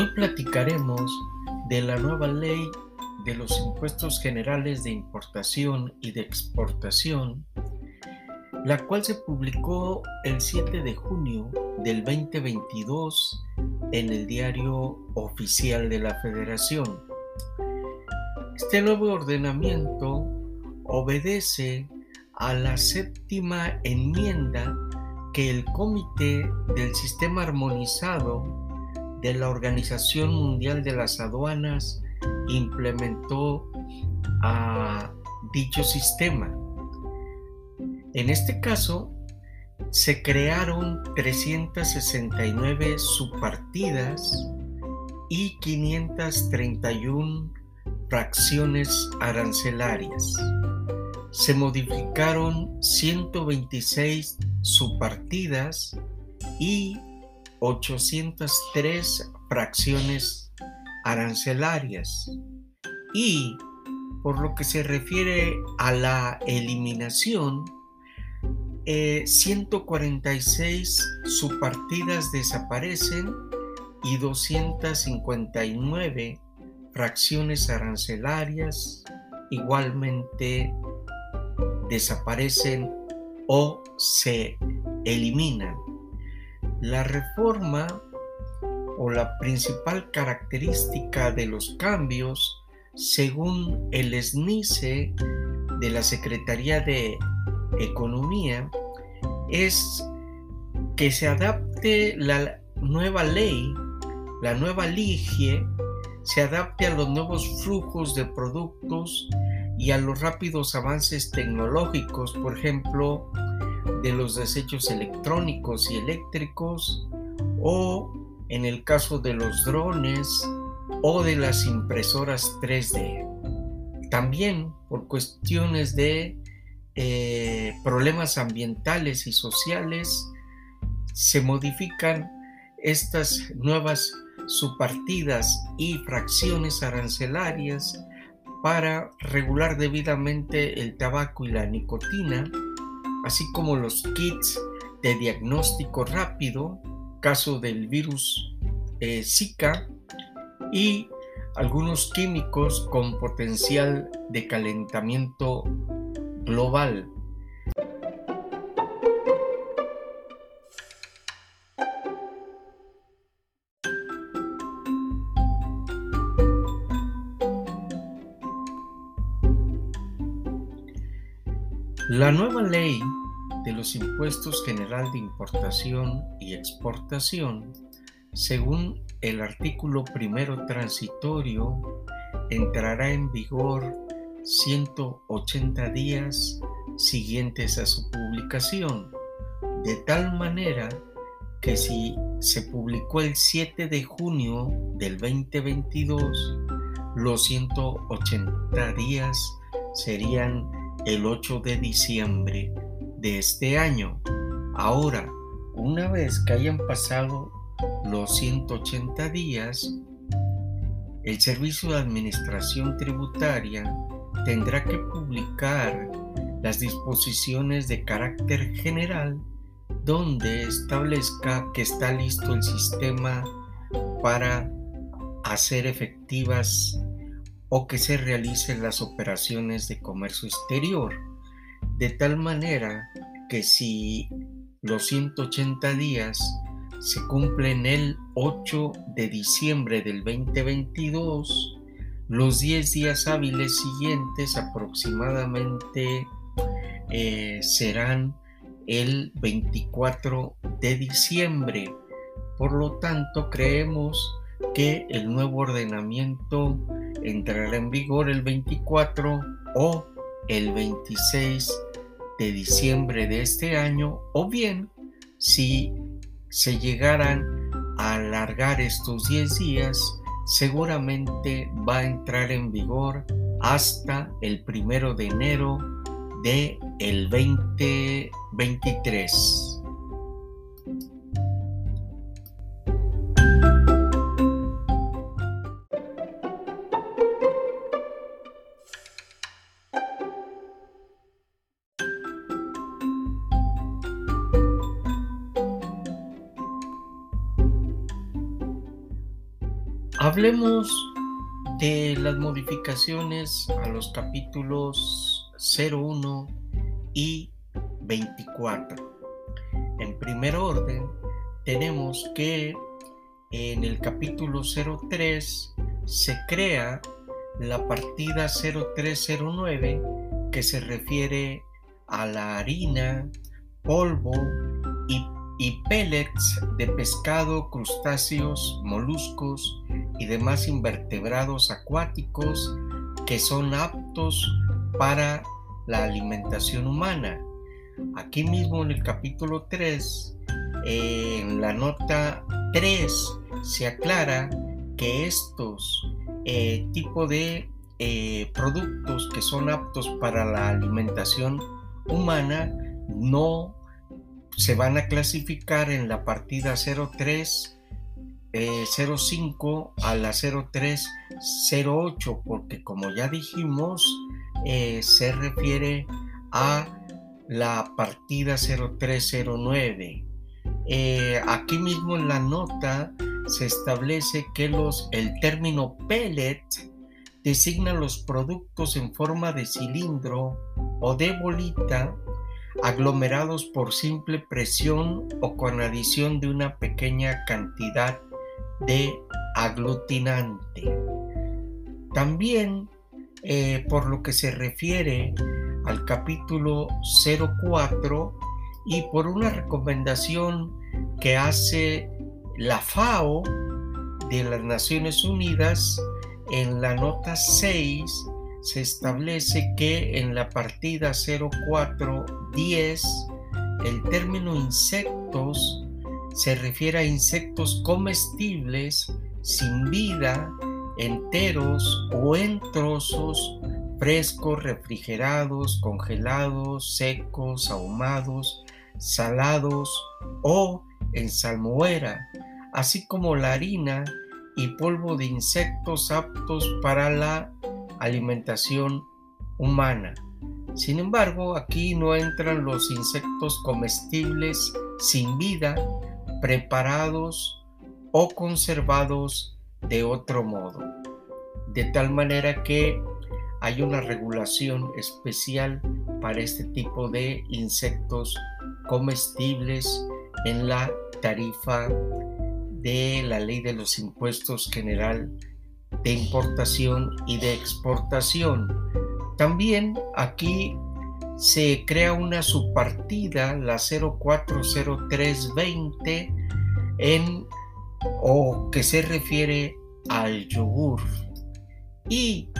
Hoy platicaremos de la nueva ley de los impuestos generales de importación y de exportación, la cual se publicó el 7 de junio del 2022 en el diario oficial de la Federación. Este nuevo ordenamiento obedece a la séptima enmienda que el Comité del Sistema Armonizado de la Organización Mundial de las Aduanas implementó a dicho sistema. En este caso, se crearon 369 subpartidas y 531 fracciones arancelarias. Se modificaron 126 subpartidas y 803 fracciones arancelarias y por lo que se refiere a la eliminación, 146 eh, subpartidas desaparecen y 259 fracciones arancelarias igualmente desaparecen o se eliminan. La reforma o la principal característica de los cambios, según el SNICE de la Secretaría de Economía, es que se adapte la nueva ley, la nueva ligie, se adapte a los nuevos flujos de productos y a los rápidos avances tecnológicos, por ejemplo, de los desechos electrónicos y eléctricos o en el caso de los drones o de las impresoras 3D. También por cuestiones de eh, problemas ambientales y sociales se modifican estas nuevas subpartidas y fracciones arancelarias para regular debidamente el tabaco y la nicotina así como los kits de diagnóstico rápido, caso del virus eh, Zika, y algunos químicos con potencial de calentamiento global. La nueva ley de los impuestos general de importación y exportación, según el artículo primero transitorio, entrará en vigor 180 días siguientes a su publicación, de tal manera que si se publicó el 7 de junio del 2022, los 180 días serían el 8 de diciembre de este año. Ahora, una vez que hayan pasado los 180 días, el Servicio de Administración Tributaria tendrá que publicar las disposiciones de carácter general donde establezca que está listo el sistema para hacer efectivas o que se realicen las operaciones de comercio exterior, de tal manera que si los 180 días se cumplen el 8 de diciembre del 2022, los 10 días hábiles siguientes aproximadamente eh, serán el 24 de diciembre. Por lo tanto, creemos que el nuevo ordenamiento entrará en vigor el 24 o el 26 de diciembre de este año o bien si se llegaran a alargar estos 10 días seguramente va a entrar en vigor hasta el primero de enero de el 2023. Hablemos de las modificaciones a los capítulos 01 y 24. En primer orden, tenemos que en el capítulo 03 se crea la partida 0309 que se refiere a la harina, polvo y, pellets de pescado, crustáceos, moluscos y demás invertebrados acuáticos que son aptos para la alimentación humana. Aquí mismo en el capítulo 3, en la nota 3, se aclara que estos eh, tipos de eh, productos que son aptos para la alimentación humana no se van a clasificar en la partida 03 05 eh, a la 0308 porque como ya dijimos eh, se refiere a la partida 0309 eh, aquí mismo en la nota se establece que los, el término pellet designa los productos en forma de cilindro o de bolita aglomerados por simple presión o con adición de una pequeña cantidad de aglutinante. También eh, por lo que se refiere al capítulo 04 y por una recomendación que hace la FAO de las Naciones Unidas en la nota 6 se establece que en la partida 0410 el término insectos se refiere a insectos comestibles sin vida, enteros o en trozos, frescos, refrigerados, congelados, secos, ahumados, salados o en salmuera, así como la harina y polvo de insectos aptos para la alimentación humana. Sin embargo, aquí no entran los insectos comestibles sin vida preparados o conservados de otro modo. De tal manera que hay una regulación especial para este tipo de insectos comestibles en la tarifa de la ley de los impuestos general de importación y de exportación. También aquí se crea una subpartida, la 040320, en, o que se refiere al yogur. Y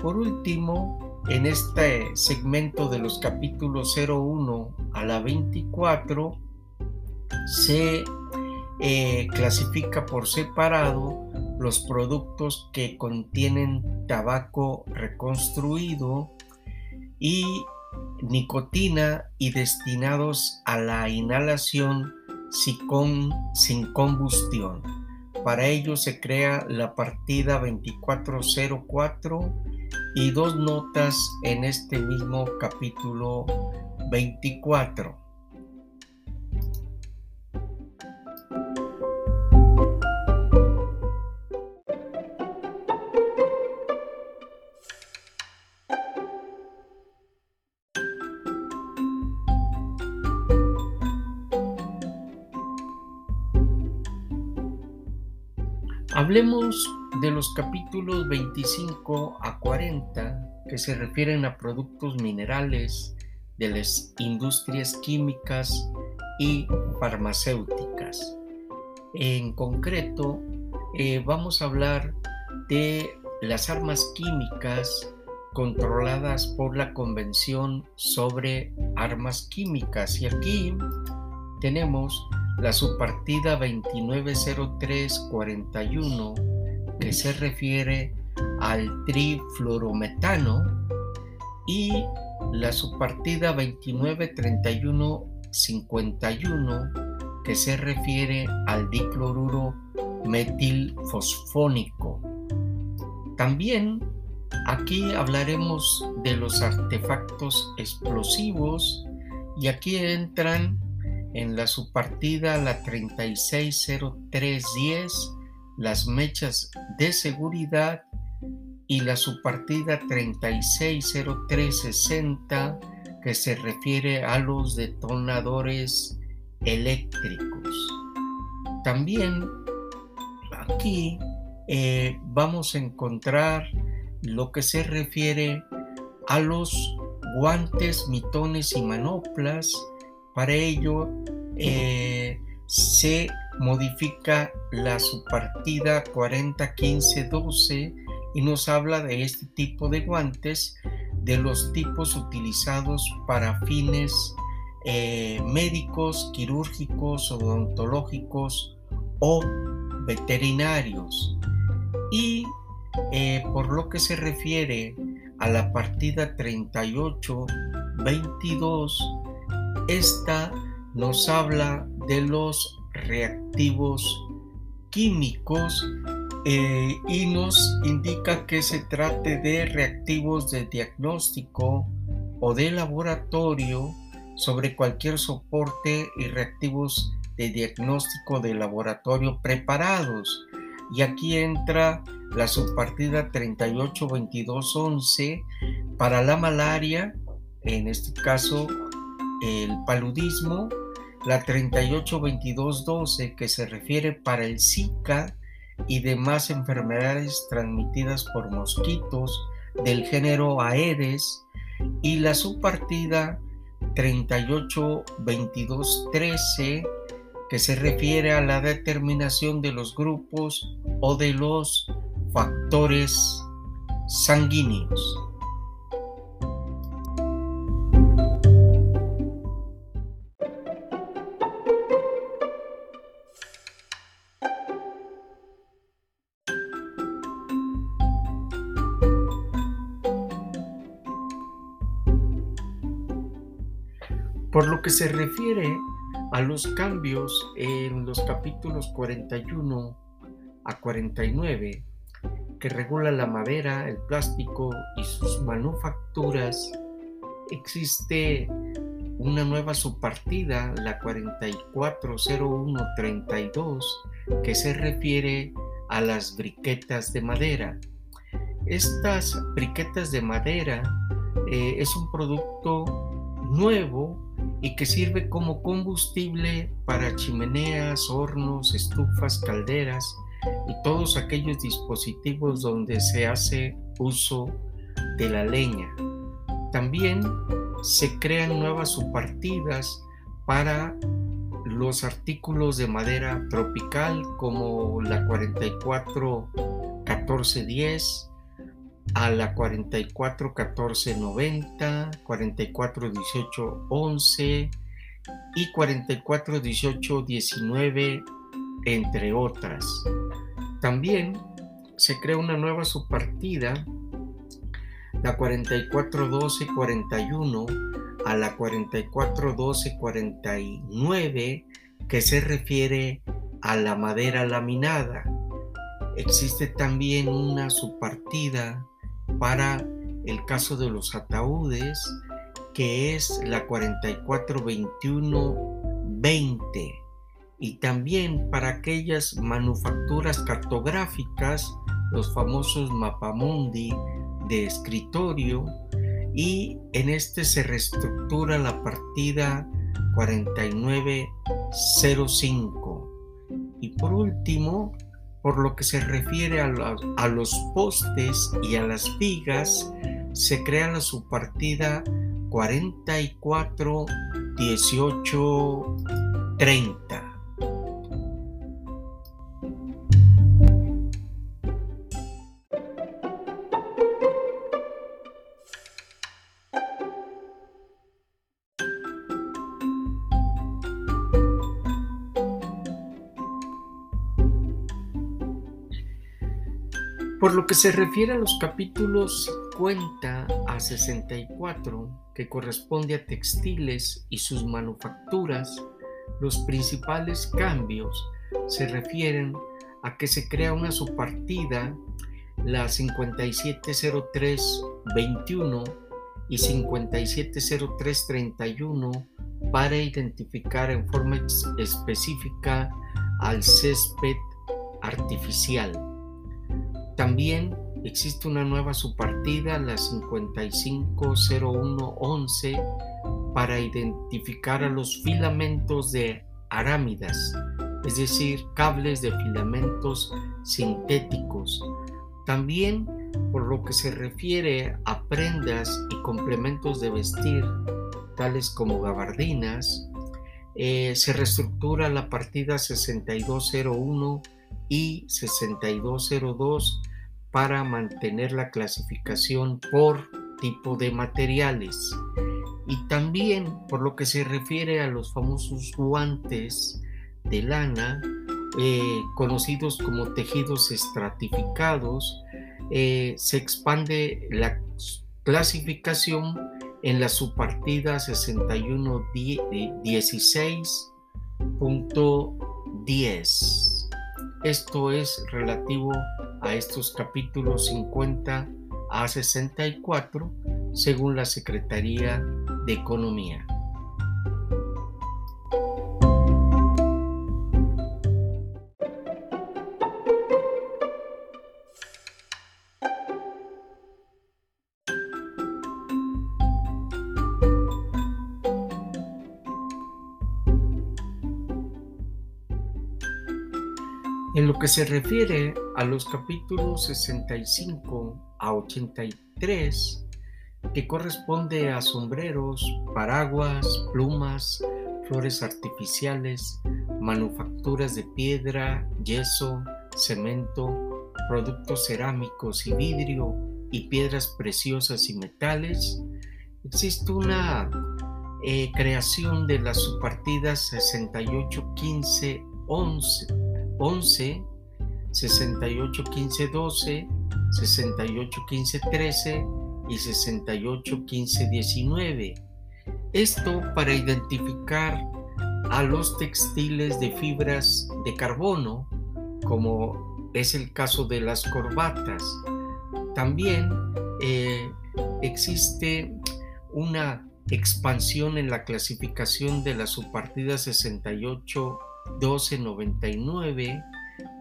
por último, en este segmento de los capítulos 01 a la 24, se eh, clasifica por separado los productos que contienen tabaco reconstruido y nicotina y destinados a la inhalación sin combustión. Para ello se crea la partida 2404 y dos notas en este mismo capítulo 24. Hablemos de los capítulos 25 a 40 que se refieren a productos minerales de las industrias químicas y farmacéuticas. En concreto, eh, vamos a hablar de las armas químicas controladas por la Convención sobre Armas Químicas. Y aquí tenemos la subpartida 290341 que se refiere al trifluorometano y la subpartida 293151 que se refiere al dicloruro metilfosfónico. También aquí hablaremos de los artefactos explosivos y aquí entran en la subpartida la 360310 las mechas de seguridad y la subpartida 360360 que se refiere a los detonadores eléctricos. También aquí eh, vamos a encontrar lo que se refiere a los guantes, mitones y manoplas. Para ello eh, se modifica la subpartida 401512 y nos habla de este tipo de guantes, de los tipos utilizados para fines eh, médicos, quirúrgicos, odontológicos o veterinarios. Y eh, por lo que se refiere a la partida 38-22, esta nos habla de los reactivos químicos eh, y nos indica que se trate de reactivos de diagnóstico o de laboratorio sobre cualquier soporte y reactivos de diagnóstico de laboratorio preparados. Y aquí entra la subpartida 382211 para la malaria, en este caso el paludismo, la 382212 que se refiere para el Zika y demás enfermedades transmitidas por mosquitos del género Aedes y la subpartida 382213 que se refiere a la determinación de los grupos o de los factores sanguíneos. Por lo que se refiere a los cambios en los capítulos 41 a 49, que regula la madera, el plástico y sus manufacturas, existe una nueva subpartida, la 440132, que se refiere a las briquetas de madera. Estas briquetas de madera eh, es un producto nuevo y que sirve como combustible para chimeneas, hornos, estufas, calderas y todos aquellos dispositivos donde se hace uso de la leña. También se crean nuevas subpartidas para los artículos de madera tropical como la 44 1410 a la 44 14 90, 44 18 11 y 44 18 19, entre otras. También se crea una nueva subpartida, la 44 12 41 a la 44 12 49, que se refiere a la madera laminada. Existe también una subpartida para el caso de los ataúdes, que es la 442120, y también para aquellas manufacturas cartográficas, los famosos mapamundi de escritorio, y en este se reestructura la partida 4905. Y por último, por lo que se refiere a, los postes y a las vigas, se crea la subpartida 44 18 30 que se refiere a los capítulos 50 a 64, que corresponde a textiles y sus manufacturas, los principales cambios se refieren a que se crea una subpartida, la 570321 y 570331, para identificar en forma específica al césped artificial. También existe una nueva subpartida, la 550111, para identificar a los filamentos de arámidas, es decir, cables de filamentos sintéticos. También por lo que se refiere a prendas y complementos de vestir, tales como gabardinas, eh, se reestructura la partida 6201 y 6202 para mantener la clasificación por tipo de materiales. Y también por lo que se refiere a los famosos guantes de lana, eh, conocidos como tejidos estratificados, eh, se expande la clasificación en la subpartida 6116.10. Esto es relativo a estos capítulos 50 a 64 según la Secretaría de Economía. Que se refiere a los capítulos 65 a 83, que corresponde a sombreros, paraguas, plumas, flores artificiales, manufacturas de piedra, yeso, cemento, productos cerámicos y vidrio y piedras preciosas y metales, existe una eh, creación de las subpartidas 68, 15, 11 11, 68, 15, 12, 68, 15, 13 y 68, 15, 19. Esto para identificar a los textiles de fibras de carbono, como es el caso de las corbatas. También eh, existe una expansión en la clasificación de la subpartida 68 1299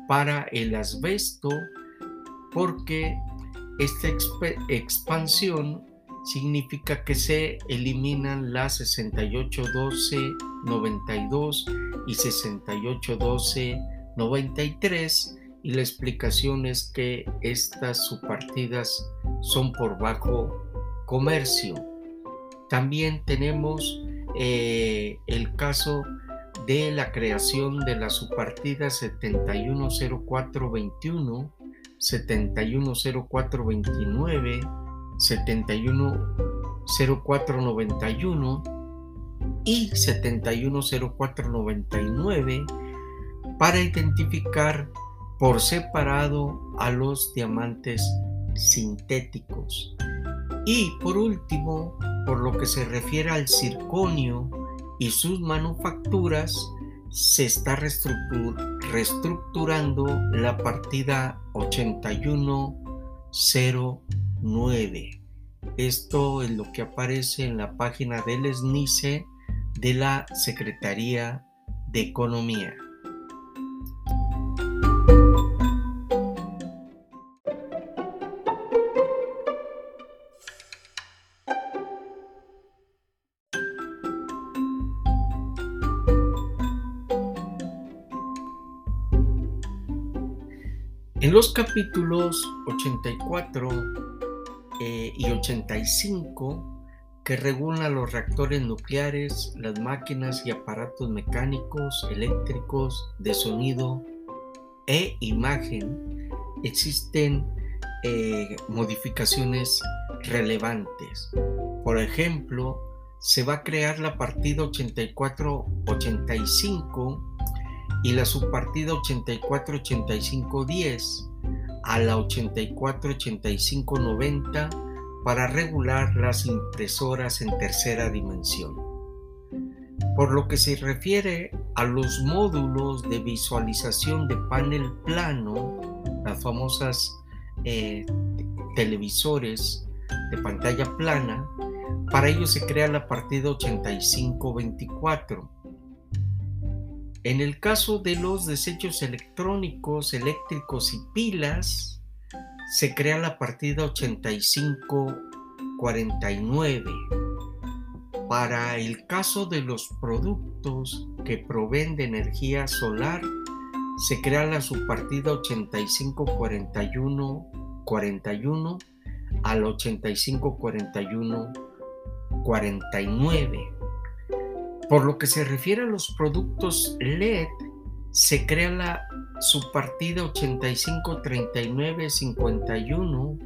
para el asbesto porque esta expansión significa que se eliminan las 681292 y 681293 y la explicación es que estas subpartidas son por bajo comercio. También tenemos eh, el caso de la creación de la subpartida 710421, 710429, 710491 y 710499 para identificar por separado a los diamantes sintéticos. Y por último, por lo que se refiere al circonio, y sus manufacturas, se está reestructurando la partida 8109. Esto es lo que aparece en la página del SNICE de la Secretaría de Economía. Los capítulos 84 eh, y 85 que regulan los reactores nucleares, las máquinas y aparatos mecánicos, eléctricos, de sonido e imagen, existen eh, modificaciones relevantes. Por ejemplo, se va a crear la partida 84-85 y la subpartida 84-85-10 a la 84-85-90 para regular las impresoras en tercera dimensión. Por lo que se refiere a los módulos de visualización de panel plano, las famosas eh, televisores de pantalla plana, para ello se crea la partida 8524 En el caso de los desechos electrónicos, eléctricos y pilas, se crea la partida 8549. Para el caso de los productos que proveen de energía solar, se crea la subpartida 8541-41 al 8541-49. Por lo que se refiere a los productos LED, se crea la subpartida 853951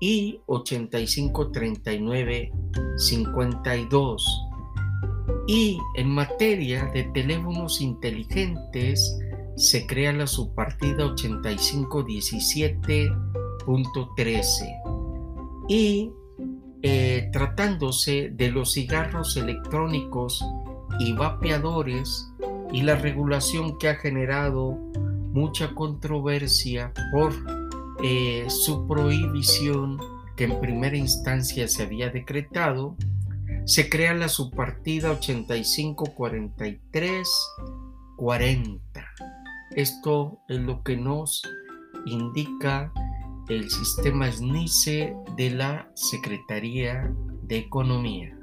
y 853952. Y en materia de teléfonos inteligentes, se crea la subpartida 8517.13. Y eh, tratándose de los cigarros electrónicos y vapeadores y la regulación que ha generado mucha controversia por eh, su prohibición que en primera instancia se había decretado, se crea la subpartida 8543-40. Esto es lo que nos indica el sistema SNICE de la Secretaría de Economía.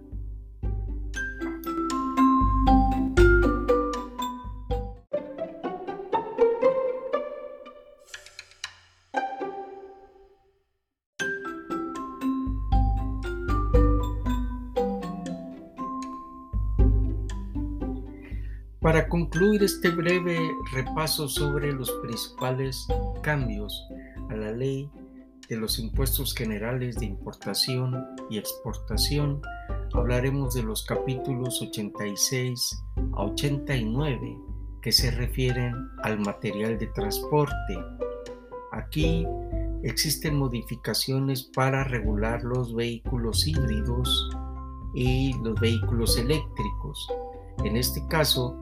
Para concluir este breve repaso sobre los principales cambios a la ley de los impuestos generales de importación y exportación, hablaremos de los capítulos 86 a 89 que se refieren al material de transporte. Aquí existen modificaciones para regular los vehículos híbridos y los vehículos eléctricos. En este caso,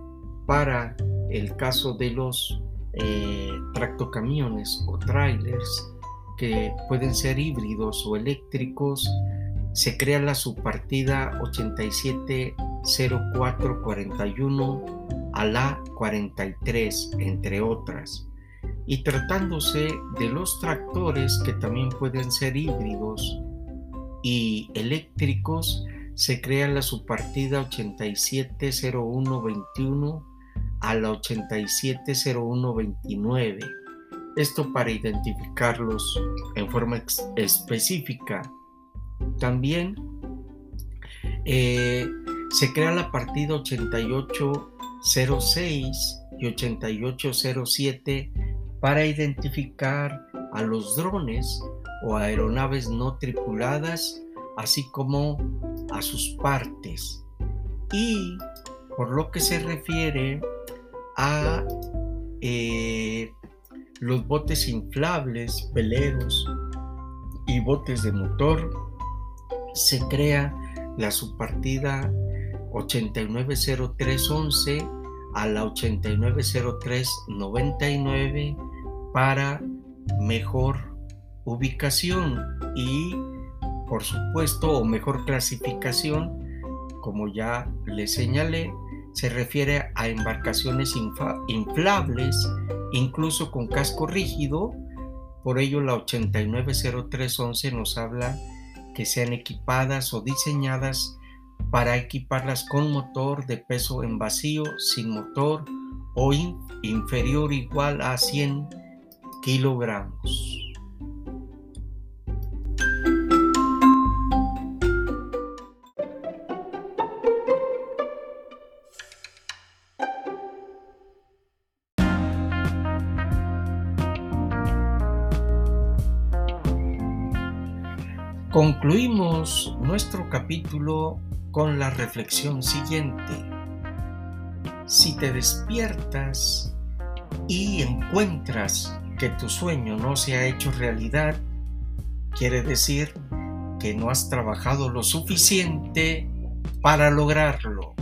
para el caso de los eh, tractocamiones o trailers que pueden ser híbridos o eléctricos, se crea la subpartida 870441 a la 43, entre otras. Y tratándose de los tractores que también pueden ser híbridos y eléctricos, se crea la subpartida 870121 a la 870129. Esto para identificarlos en forma específica. También eh, se crea la partida 8806 y 8807 para identificar a los drones o aeronaves no tripuladas, así como a sus partes. Y por lo que se refiere a eh, los botes inflables, veleros y botes de motor, se crea la subpartida 890311 a la 890399 para mejor ubicación y por supuesto o mejor clasificación como ya le señalé se refiere a embarcaciones inflables, incluso con casco rígido. Por ello, la 890311 nos habla que sean equipadas o diseñadas para equiparlas con motor de peso en vacío, sin motor o inferior o igual a 100 kilogramos. Concluimos nuestro capítulo con la reflexión siguiente. Si te despiertas y encuentras que tu sueño no se ha hecho realidad, quiere decir que no has trabajado lo suficiente para lograrlo.